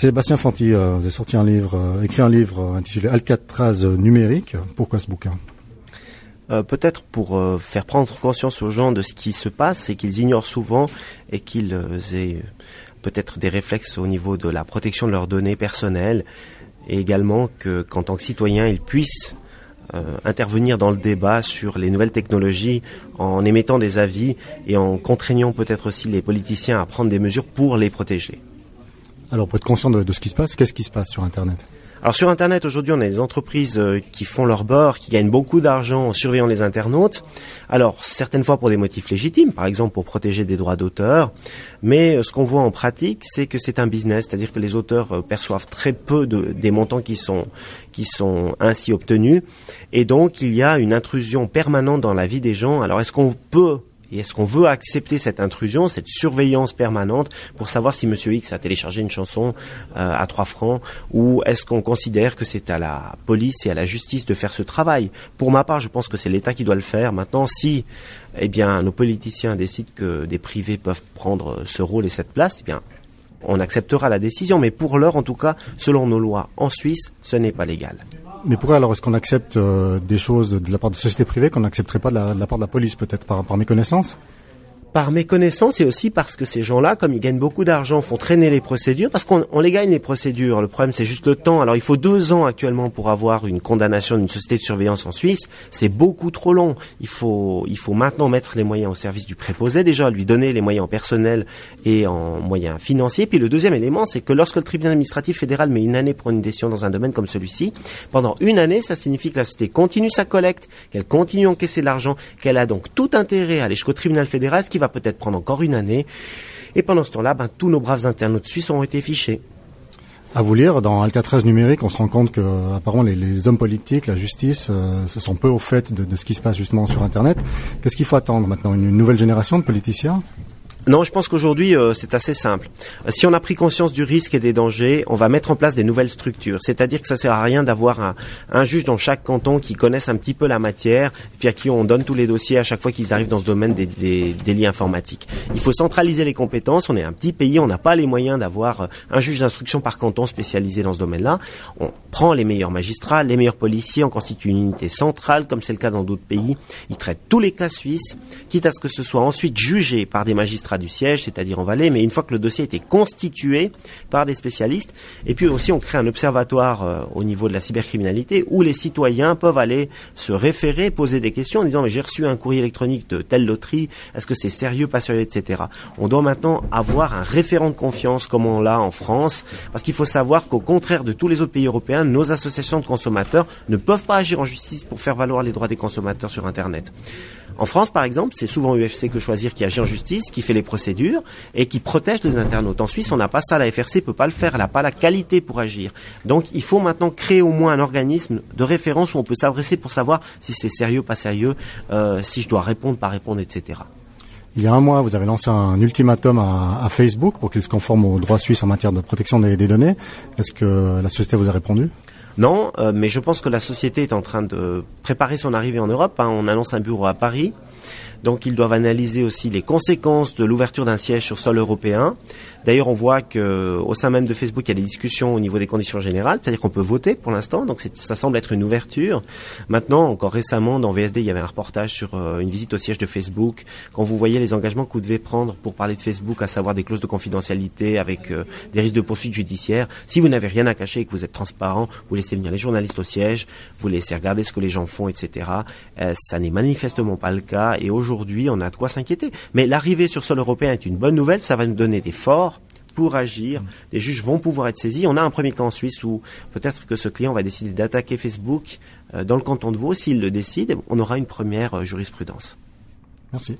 Sébastien Fanti, euh, vous avez sorti un livre, euh, écrit un livre intitulé Alcatraz numérique. Pourquoi ce bouquin? Peut-être pour faire prendre conscience aux gens de ce qui se passe et qu'ils ignorent souvent et qu'ils aient peut-être des réflexes au niveau de la protection de leurs données personnelles et également que qu'en tant que citoyens ils puissent intervenir dans le débat sur les nouvelles technologies en émettant des avis et en contraignant peut-être aussi les politiciens à prendre des mesures pour les protéger. Alors pour être conscient de, ce qui se passe, qu'est-ce qui se passe sur Internet? Alors sur Internet aujourd'hui, on a des entreprises euh, qui font leur bord, qui gagnent beaucoup d'argent en surveillant les internautes. Alors certaines fois pour des motifs légitimes, par exemple pour protéger des droits d'auteur. Mais euh, ce qu'on voit en pratique, c'est que c'est un business, c'est-à-dire que les auteurs euh, perçoivent très peu de, des montants qui sont qui sont ainsi obtenus, et donc il y a une intrusion permanente dans la vie des gens. Alors est-ce qu'on peut et est-ce qu'on veut accepter cette intrusion, cette surveillance permanente pour savoir si Monsieur X a téléchargé une chanson euh, à 3 francs ou est-ce qu'on considère que c'est à la police et à la justice de faire ce travail? Pour ma part, je pense que c'est l'État qui doit le faire. Maintenant, si eh bien, nos politiciens décident que des privés peuvent prendre ce rôle et cette place, eh bien, on acceptera la décision. Mais pour l'heure, en tout cas, selon nos lois en Suisse, ce n'est pas légal. Mais pourquoi alors est-ce qu'on accepte euh, des choses de la part de sociétés privées qu'on n'accepterait pas de la, part de la police peut-être par, par méconnaissance? Par méconnaissance et aussi parce que ces gens-là, comme ils gagnent beaucoup d'argent, font traîner les procédures, parce qu'on les gagne les procédures. Le problème, c'est juste le temps. Alors, il faut deux ans actuellement pour avoir une condamnation d'une société de surveillance en Suisse. C'est beaucoup trop long. Il faut, il faut maintenant mettre les moyens au service du préposé, déjà, lui donner les moyens en personnel et en moyens financiers. Puis le deuxième élément, c'est que lorsque le tribunal administratif fédéral met une année pour une décision dans un domaine comme celui-ci, pendant une année, ça signifie que la société continue sa collecte, qu'elle continue à encaisser de l'argent, qu'elle a donc tout intérêt à aller jusqu'au tribunal fédéral, qui va peut-être prendre encore une année. Et pendant ce temps-là, ben, tous nos braves internautes suisses ont été fichés. À vous lire, dans Alcatraz numérique, on se rend compte que apparemment les, hommes politiques, la justice, euh, se sont peu au fait de, ce qui se passe justement sur Internet. Qu'est-ce qu'il faut attendre maintenant Une nouvelle génération de politiciens? Non, je pense qu'aujourd'hui, euh, c'est assez simple. Euh, si on a pris conscience du risque et des dangers, on va mettre en place des nouvelles structures. C'est-à-dire que ça sert à rien d'avoir un, juge dans chaque canton qui connaisse un petit peu la matière, et puis à qui on donne tous les dossiers à chaque fois qu'ils arrivent dans ce domaine des, des, délits informatiques. Il faut centraliser les compétences. On est un petit pays, on n'a pas les moyens d'avoir euh, un juge d'instruction par canton spécialisé dans ce domaine-là. On prend les meilleurs magistrats, les meilleurs policiers, on constitue une unité centrale, comme c'est le cas dans d'autres pays. Ils traitent tous les cas suisses, quitte à ce que ce soit ensuite jugé par des magistrats du siège, c'est-à-dire en Valais, mais une fois que le dossier a été constitué par des spécialistes, et puis aussi on crée un observatoire euh, au niveau de la cybercriminalité où les citoyens peuvent aller se référer, poser des questions en disant mais j'ai reçu un courrier électronique de telle loterie, est-ce que c'est sérieux, pas sérieux, etc. On doit maintenant avoir un référent de confiance comme on l'a en France, parce qu'il faut savoir qu'au contraire de tous les autres pays européens, nos associations de consommateurs ne peuvent pas agir en justice pour faire valoir les droits des consommateurs sur Internet. En France, par exemple, c'est souvent UFC que choisir qui agit en justice, qui fait les procédures et qui protège les internautes. En Suisse, on n'a pas ça. La FRC peut pas le faire. Elle n'a pas la qualité pour agir. Donc, il faut maintenant créer au moins un organisme de référence où on peut s'adresser pour savoir si c'est sérieux, pas sérieux, euh, si je dois répondre, pas répondre, etc. Il y a un mois, vous avez lancé un ultimatum à, Facebook pour qu'il se conforme aux droits suisses en matière de protection des données. Est-ce que la société vous a répondu? Non, euh, mais je pense que la société est en train de préparer son arrivée en Europe. Hein. On annonce un bureau à Paris. Donc ils doivent analyser aussi les conséquences de l'ouverture d'un siège sur sol européen. D'ailleurs, on voit que au sein même de Facebook, il y a des discussions au niveau des conditions générales, c'est-à-dire qu'on peut voter pour l'instant. Donc ça semble être une ouverture. Maintenant, encore récemment, dans VSD, il y avait un reportage sur euh, une visite au siège de Facebook. Quand vous voyez les engagements que vous devez prendre pour parler de Facebook, à savoir des clauses de confidentialité avec euh, des risques de poursuite judiciaire, si vous n'avez rien à cacher et que vous êtes transparent, vous laissez venir les journalistes au siège, vous laissez regarder ce que les gens font, etc. Euh, ça n'est manifestement pas le cas. Et aujourd'hui, on a de quoi s'inquiéter. Mais l'arrivée sur sol européen est une bonne nouvelle. Ça va nous donner des forts pour agir. Les juges vont pouvoir être saisis. On a un premier cas en Suisse où peut-être que ce client va décider d'attaquer Facebook euh, dans le canton de Vaud. S'il le décide, on aura une première euh, jurisprudence. Merci.